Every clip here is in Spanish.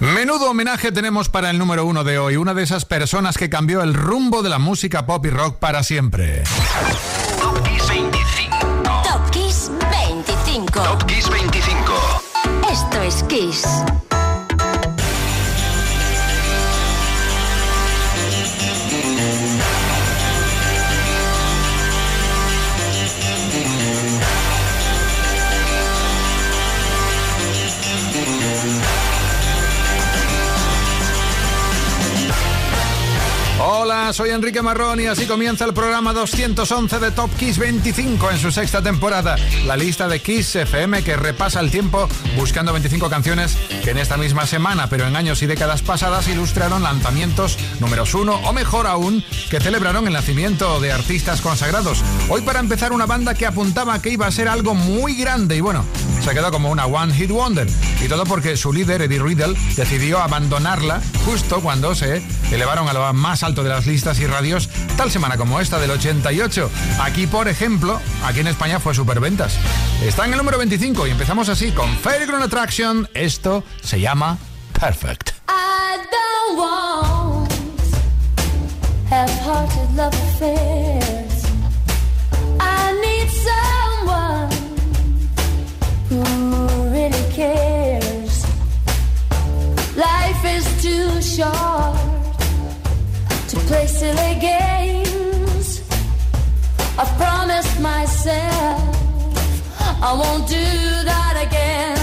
Menudo homenaje tenemos para el número uno de hoy, una de esas personas que cambió el rumbo de la música pop y rock para siempre. Top Kiss 25. Top Kiss 25. Top Kiss 25. Esto es Kiss. Soy Enrique Marrón y así comienza el programa 211 de Top Kiss 25 en su sexta temporada. La lista de Kiss FM que repasa el tiempo buscando 25 canciones que en esta misma semana, pero en años y décadas pasadas, ilustraron lanzamientos números uno o mejor aún, que celebraron el nacimiento de artistas consagrados. Hoy para empezar una banda que apuntaba que iba a ser algo muy grande y bueno, se quedó como una One Hit Wonder. Y todo porque su líder, Eddie Riddle, decidió abandonarla justo cuando se elevaron a lo más alto de las listas y radios, tal semana como esta del 88. Aquí, por ejemplo, aquí en España fue superventas. Está en el número 25 y empezamos así con Fairground Attraction. Esto se llama Perfect. Too short to play silly games. I've promised myself I won't do that again.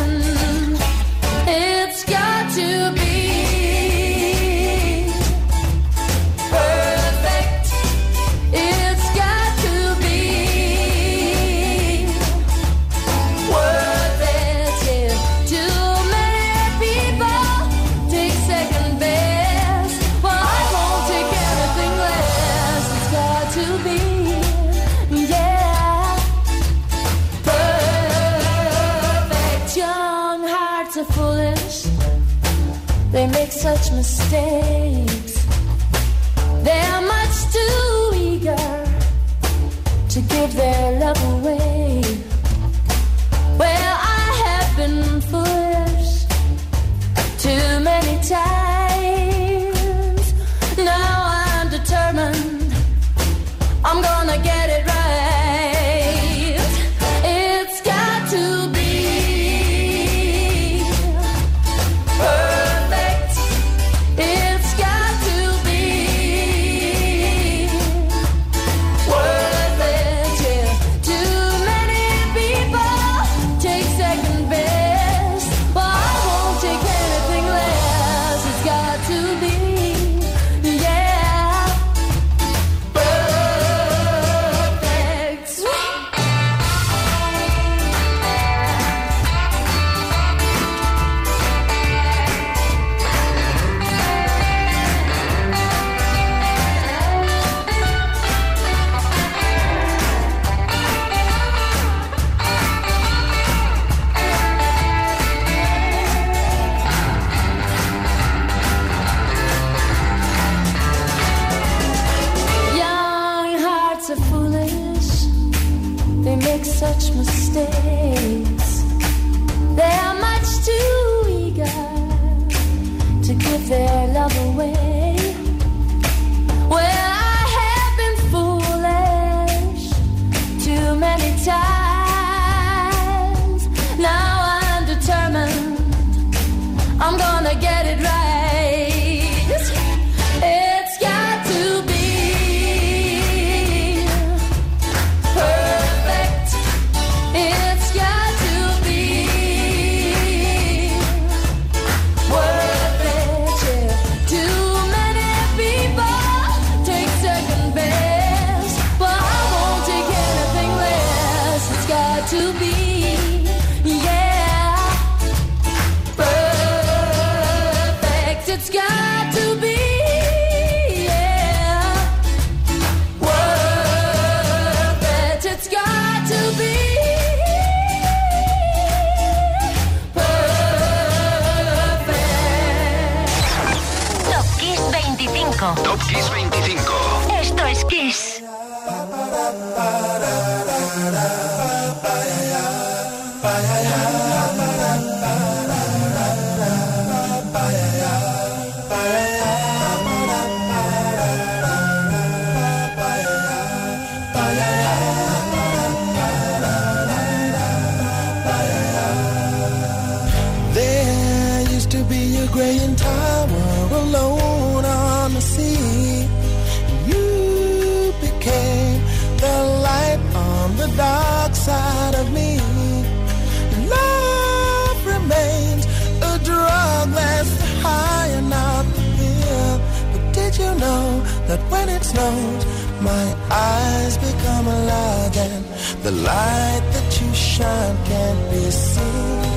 God's my eyes become alive and the light that you shine can't be seen.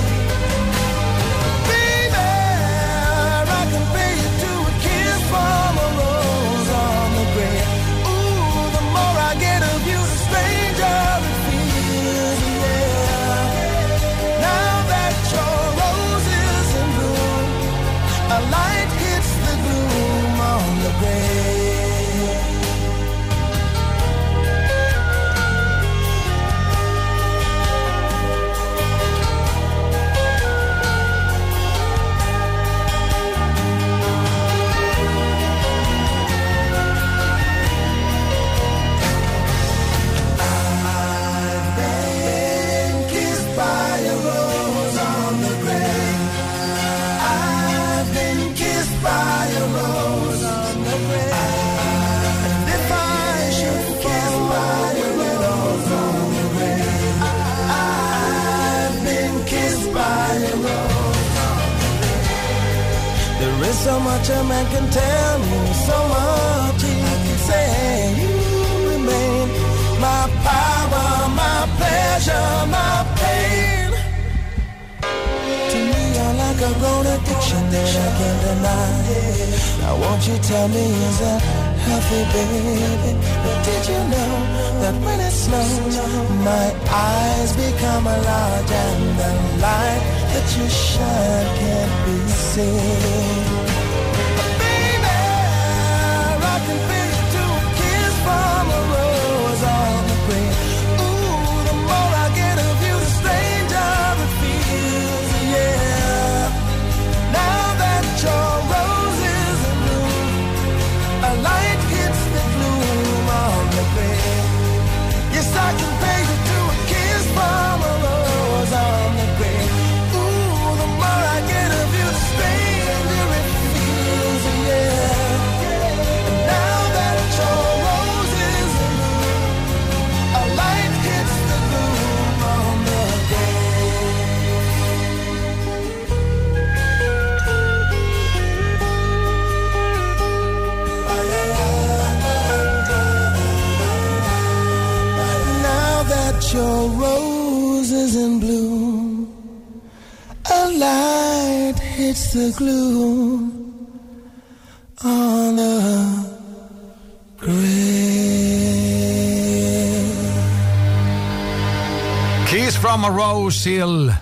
Seal.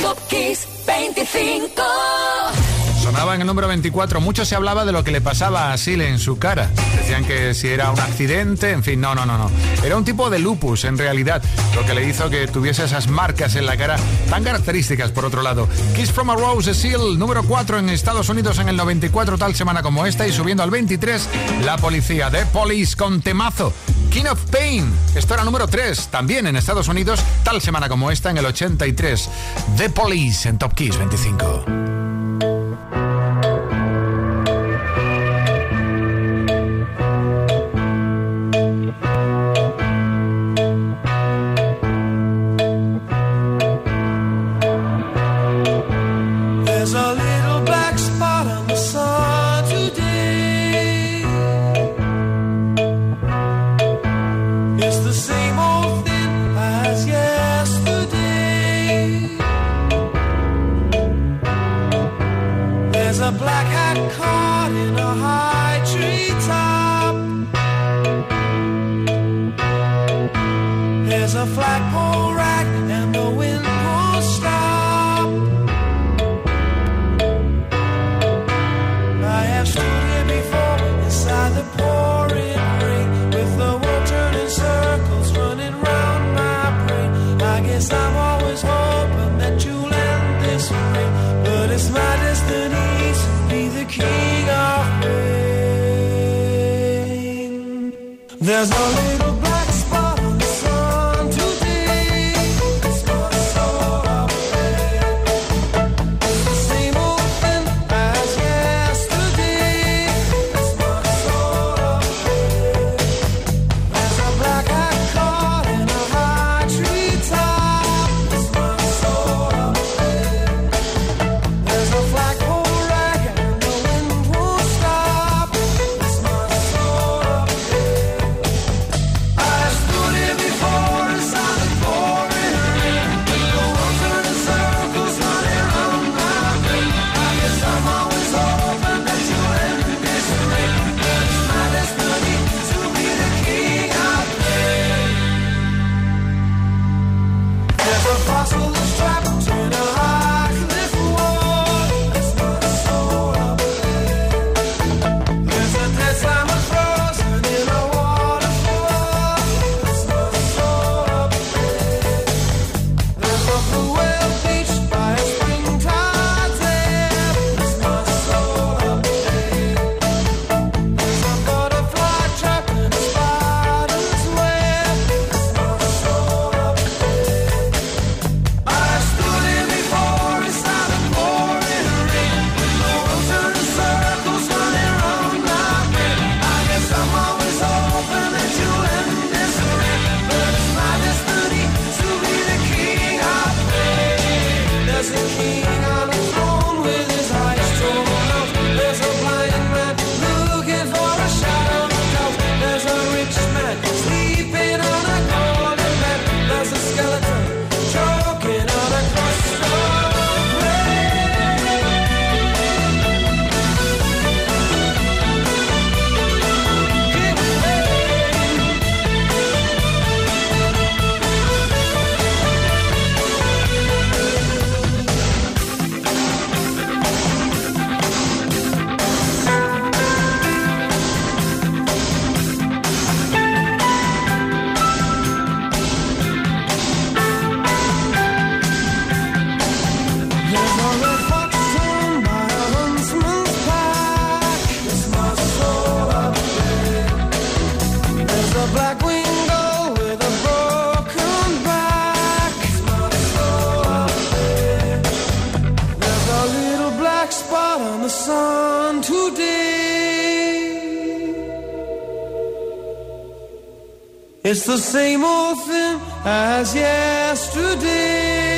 Top 25. Sonaba en el número 24. Mucho se hablaba de lo que le pasaba a Seal en su cara. Decían que si era un accidente, en fin, no, no, no, no. Era un tipo de lupus, en realidad, lo que le hizo que tuviese esas marcas en la cara tan características, por otro lado. Kiss from a Rose Seal, número 4 en Estados Unidos en el 94, tal semana como esta, y subiendo al 23, la policía de Police con temazo King of Pain. Esto número 3, también en Estados Unidos, tal semana como esta, en el 83. The Police en Top Kiss 25. It's the same old thing as yesterday.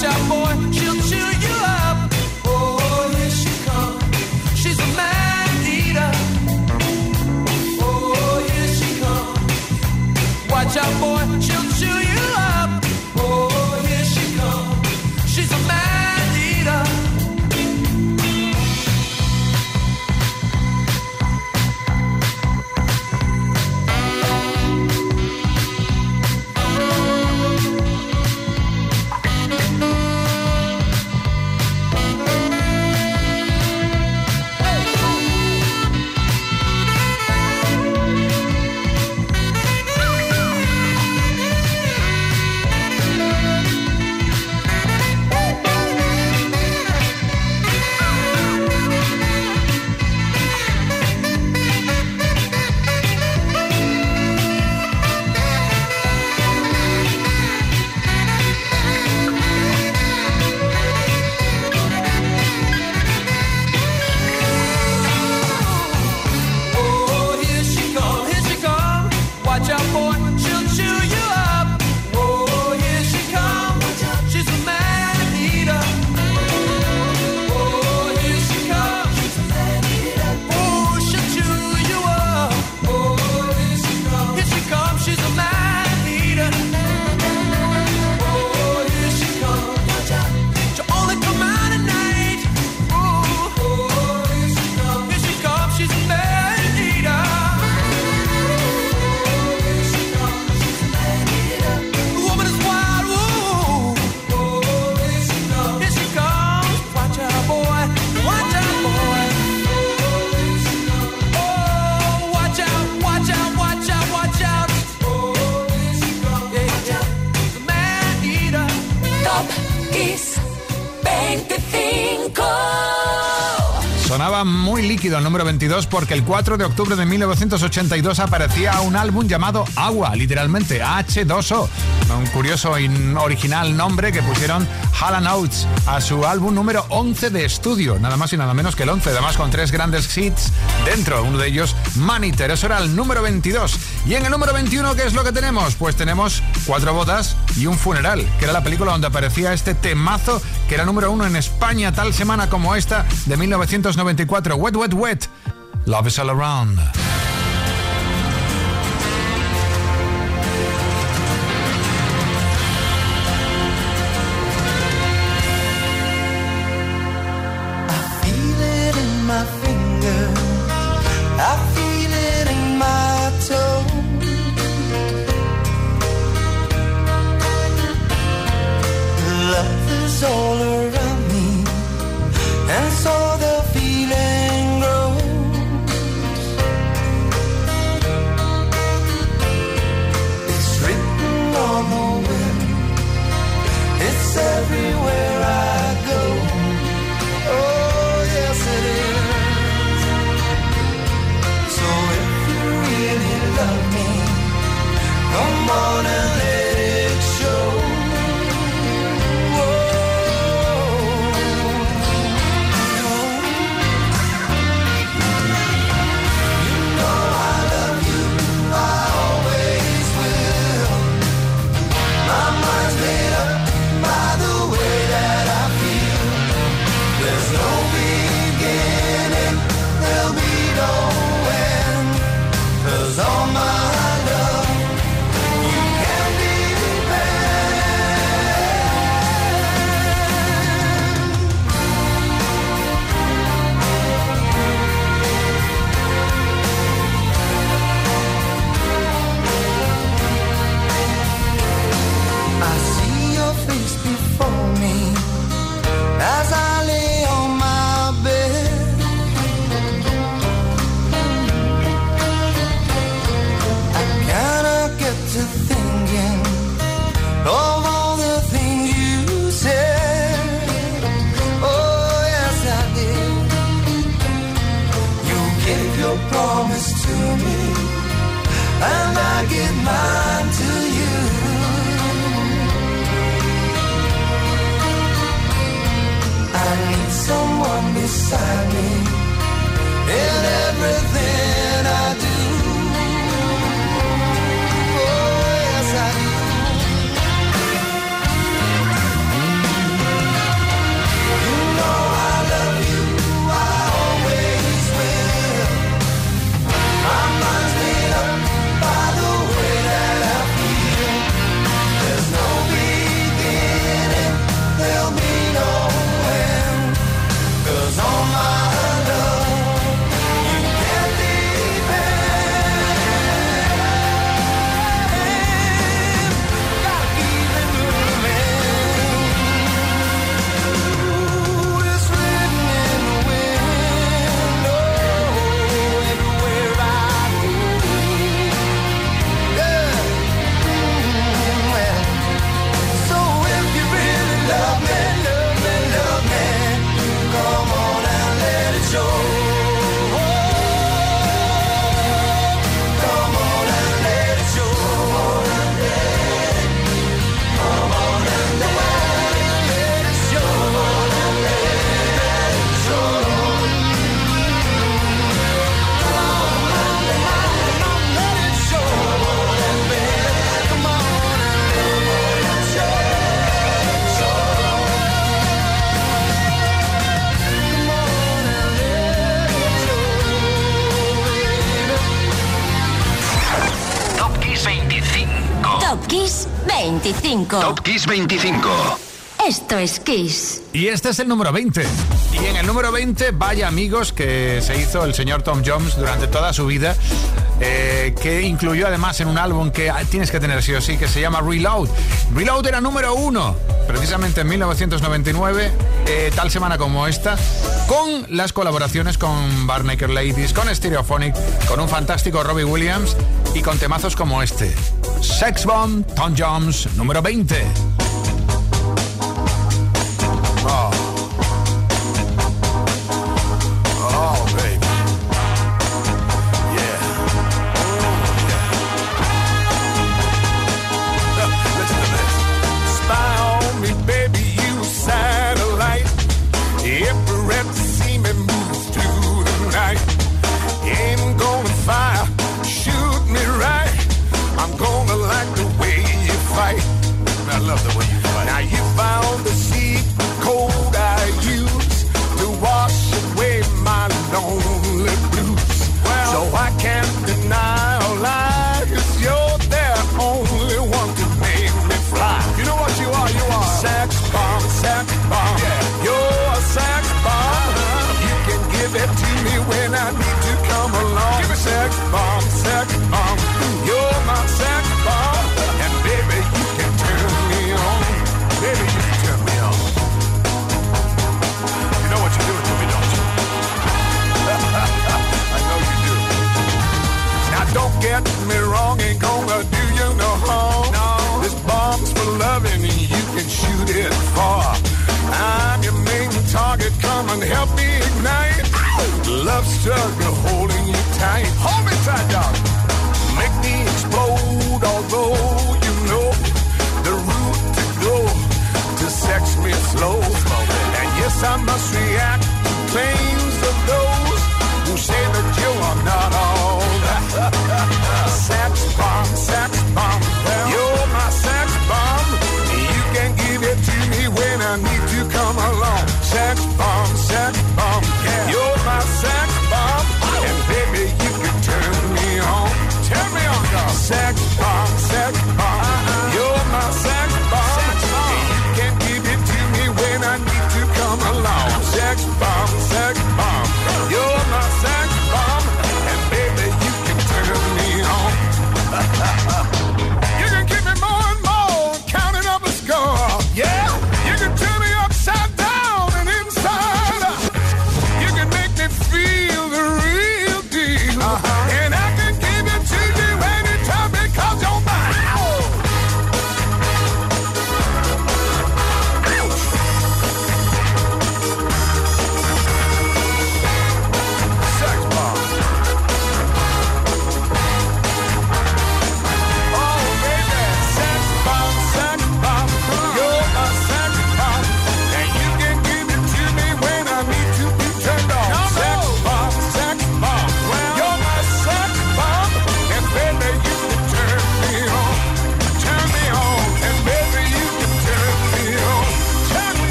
mucha. El número 22 porque el 4 de octubre de 1982 aparecía un álbum llamado Agua, literalmente H2O. Un curioso y original nombre que pusieron Hall Oates a su álbum número 11 de estudio, nada más y nada menos que el 11, además con tres grandes hits dentro, uno de ellos Maniter, eso era el número 22. Y en el número 21, ¿qué es lo que tenemos? Pues tenemos cuatro bodas y un funeral, que era la película donde aparecía este temazo que era número uno en España tal semana como esta de 1994, Wet, Wet, Wet. Love is all around. Top Kiss 25. Esto es Kiss. Y este es el número 20. Y en el número 20, vaya amigos que se hizo el señor Tom Jones durante toda su vida, eh, que incluyó además en un álbum que tienes que tener sí o sí, que se llama Reload. Reload era número uno, precisamente en 1999, eh, tal semana como esta, con las colaboraciones con Barnaker Ladies, con Stereophonic, con un fantástico Robbie Williams y con temazos como este. Sex Bomb, Tom Jones, número 20.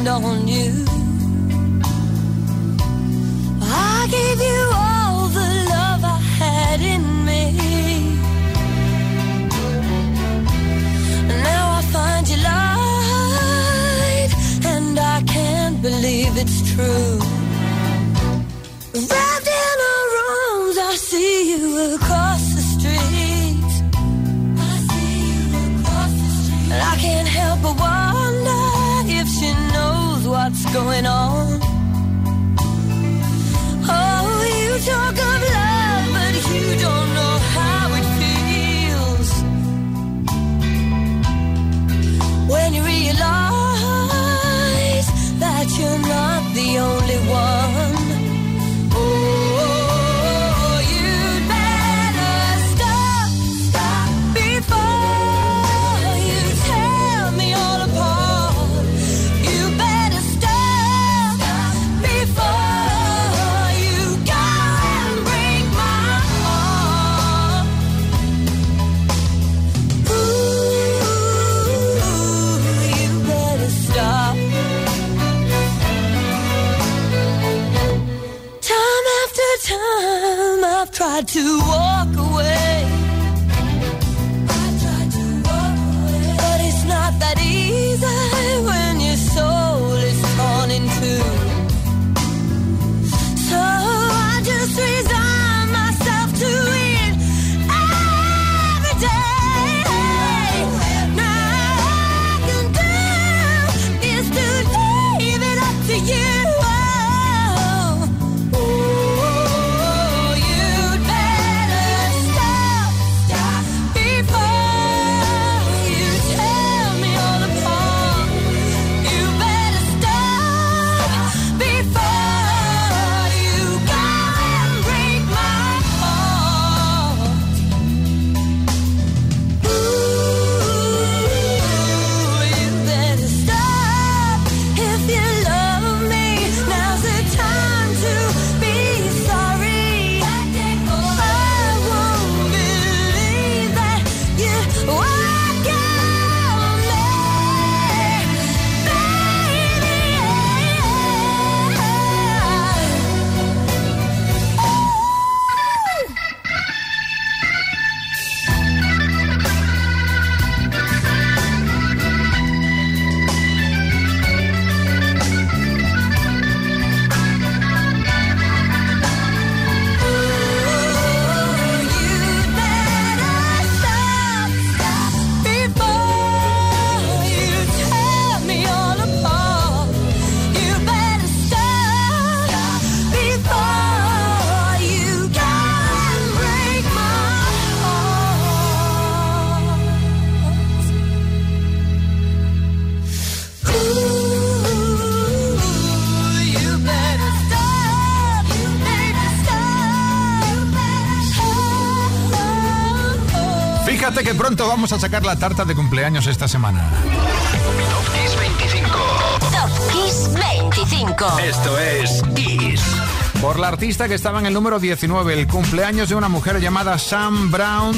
depend on you. I gave you all the love I had in me. Now I find you lied, and I can't believe it's true. Wrapped in our arms, I see you across the street. I see you across the street. and I can't help but watch going on? To vamos a sacar la tarta de cumpleaños esta semana. Top Kiss 25. Top Kiss 25. Esto es Kiss. Por la artista que estaba en el número 19, el cumpleaños de una mujer llamada Sam Brown,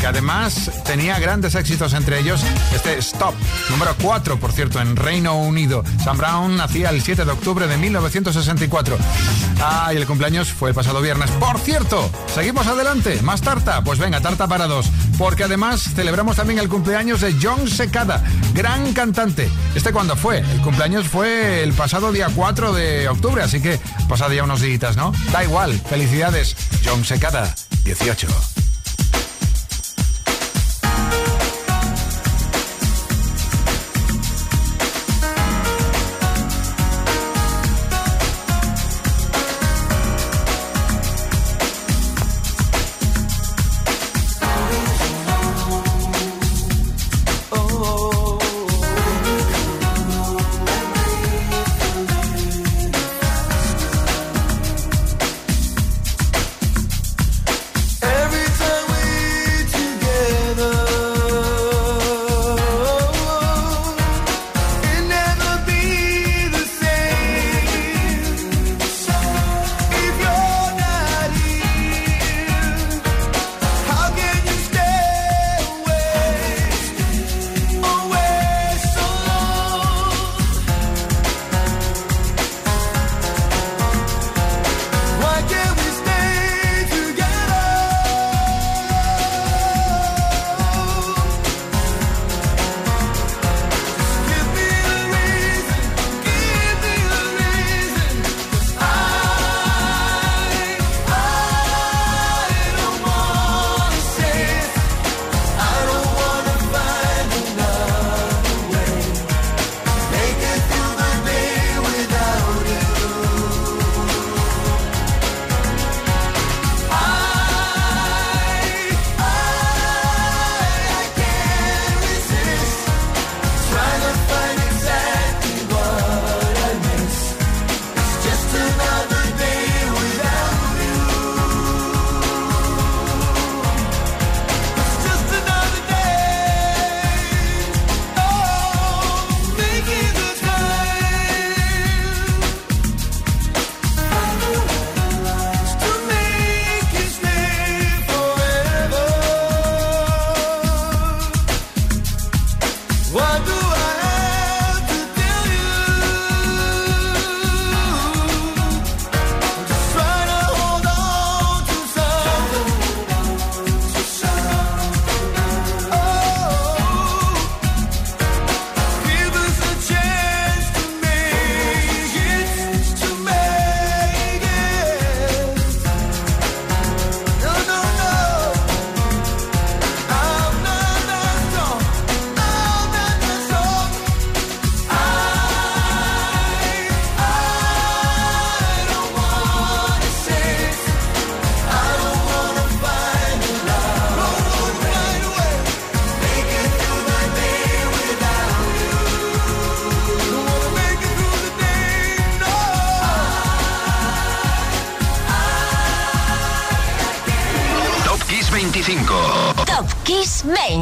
que además tenía grandes éxitos, entre ellos este Stop, número 4, por cierto, en Reino Unido. Sam Brown nacía el 7 de octubre de 1964. Ah, y el cumpleaños fue el pasado viernes. Por cierto, seguimos adelante. ¿Más tarta? Pues venga, tarta para dos. Porque además celebramos también el cumpleaños de John Secada, gran cantante. ¿Este cuándo fue? El cumpleaños fue el pasado día 4 de octubre, así que pasado ya unos días, ¿no? Da igual. Felicidades, John Secada, 18.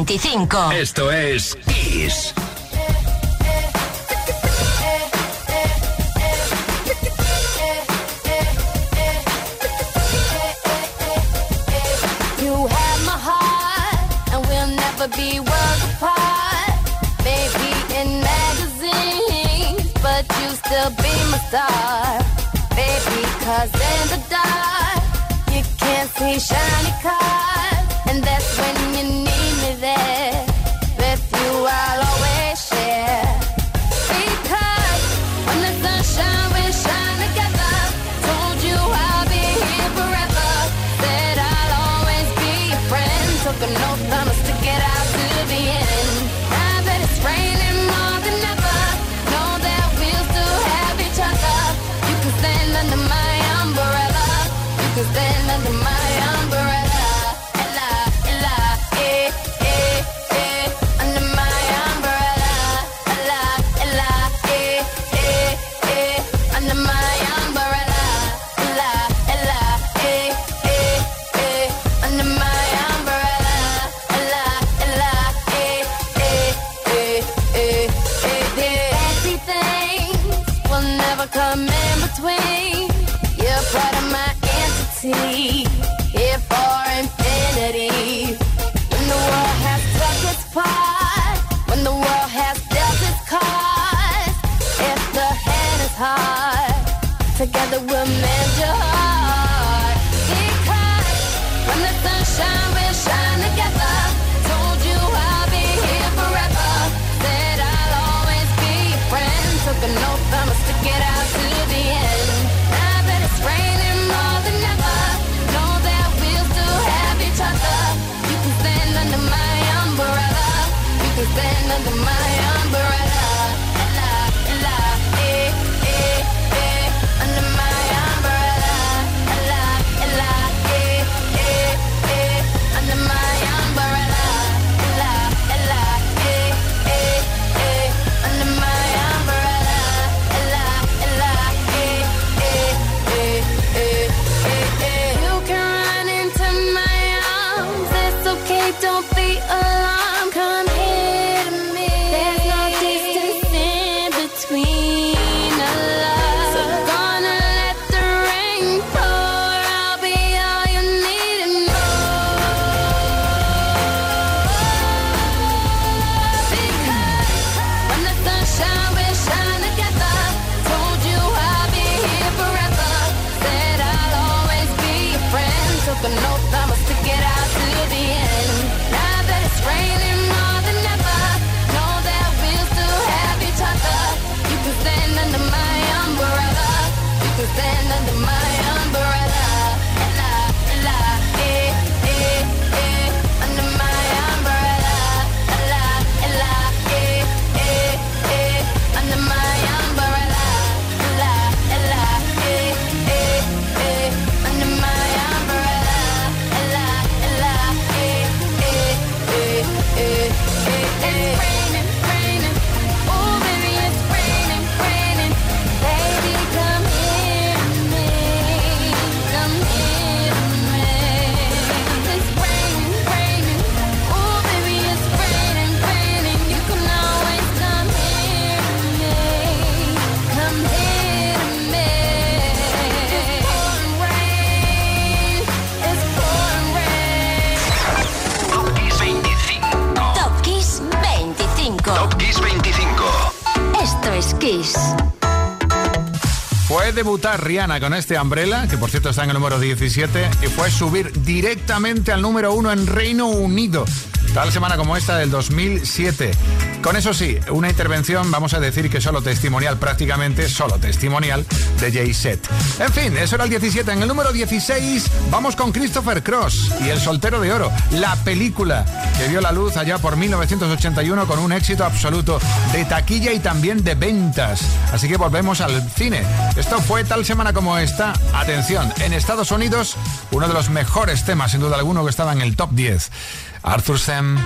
25. Esto es Kiss. be worlds apart. Maybe in magazines, but you still be my star. Baby, cause in the dark, you can't see shiny cars, and that's when you up and no time been under my Rihanna con este Umbrella, que por cierto está en el número 17, y fue subir directamente al número 1 en Reino Unido. Tal semana como esta del 2007. Con eso sí, una intervención, vamos a decir que solo testimonial, prácticamente solo testimonial, de Jay Set. En fin, eso era el 17. En el número 16 vamos con Christopher Cross y El Soltero de Oro, la película que vio la luz allá por 1981 con un éxito absoluto de taquilla y también de ventas. Así que volvemos al cine. Esto fue tal semana como esta. Atención, en Estados Unidos, uno de los mejores temas, sin duda alguno, que estaba en el top 10. Arthur Sam.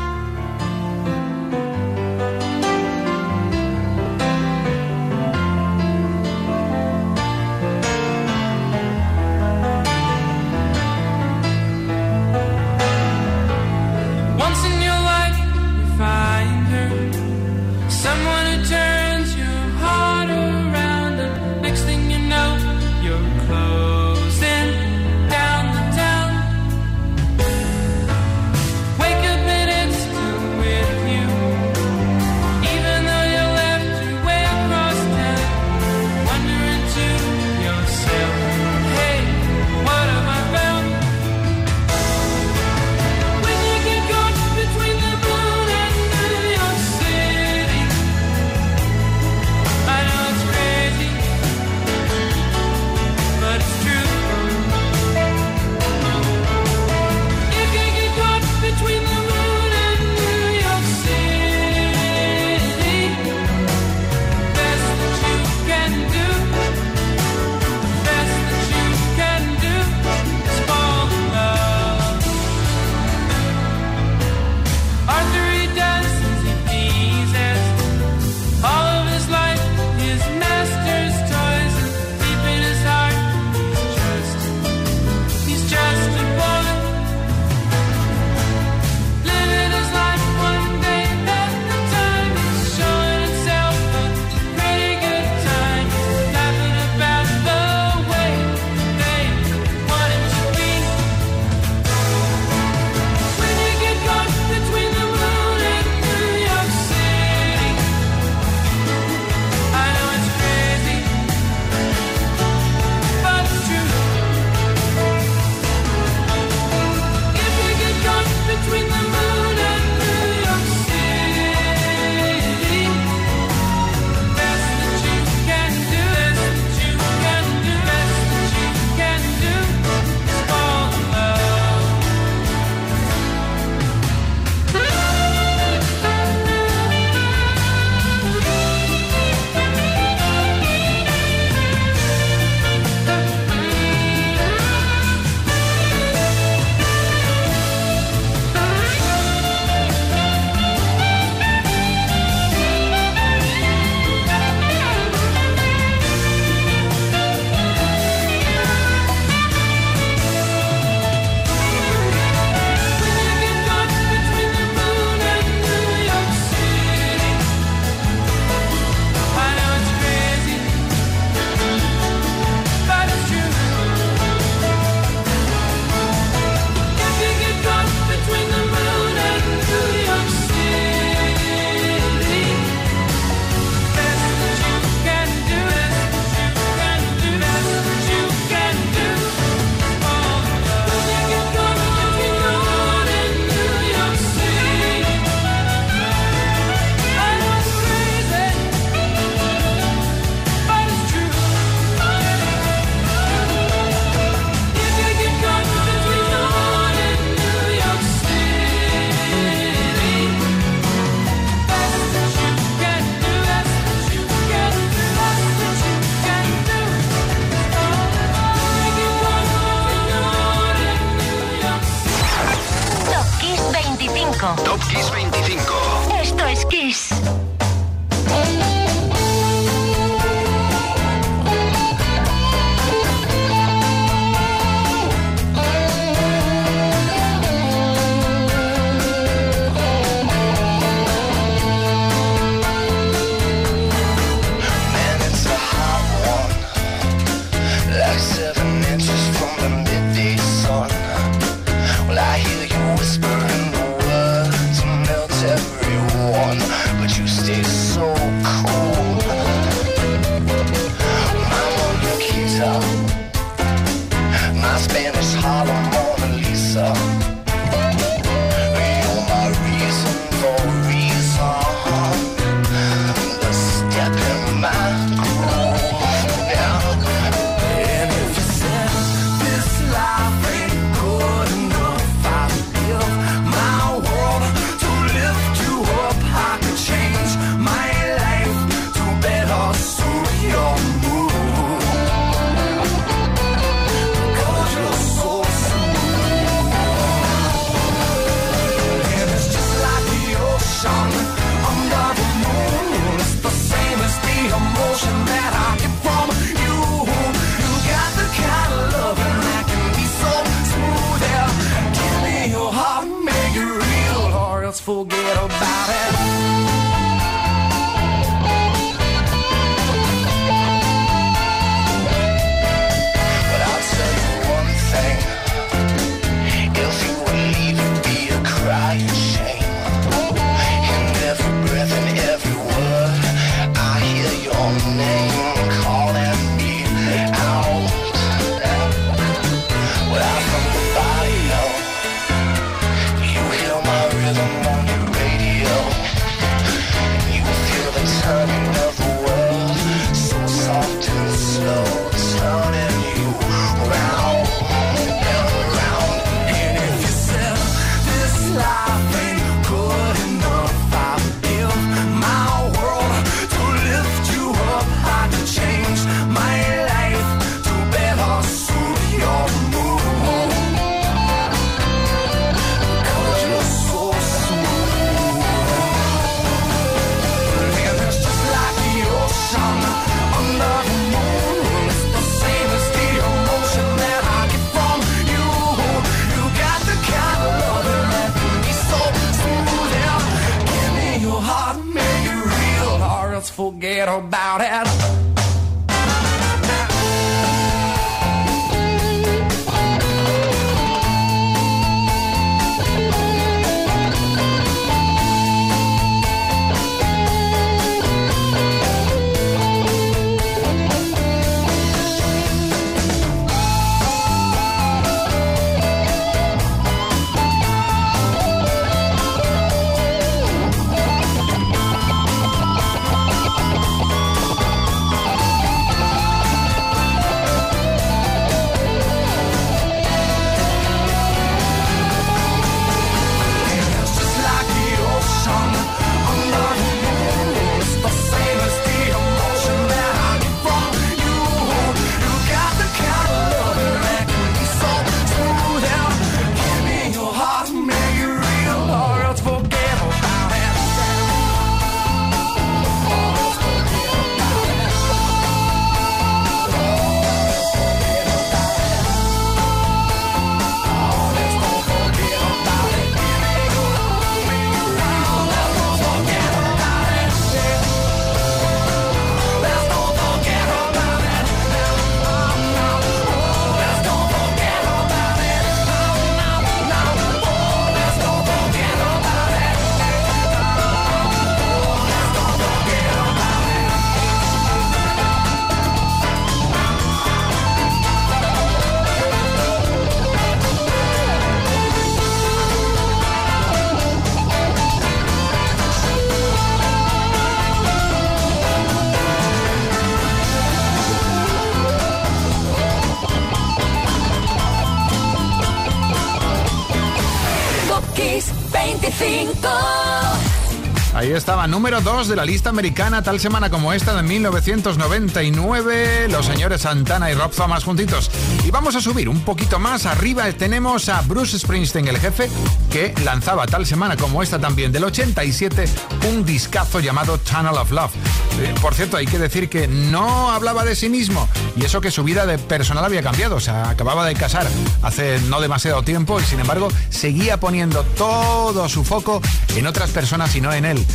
número 2 de la lista americana tal semana como esta de 1999, los señores Santana y Rob Thomas juntitos. Y vamos a subir un poquito más arriba, tenemos a Bruce Springsteen, el jefe, que lanzaba tal semana como esta también del 87 un discazo llamado Tunnel of Love. Eh, por cierto, hay que decir que no hablaba de sí mismo y eso que su vida de personal había cambiado. O sea, acababa de casar hace no demasiado tiempo y sin embargo seguía poniendo todo su foco en otras personas y no en él.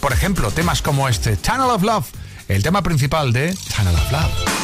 Por ejemplo, temas como este, Channel of Love, el tema principal de Channel of Love.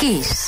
Kiss.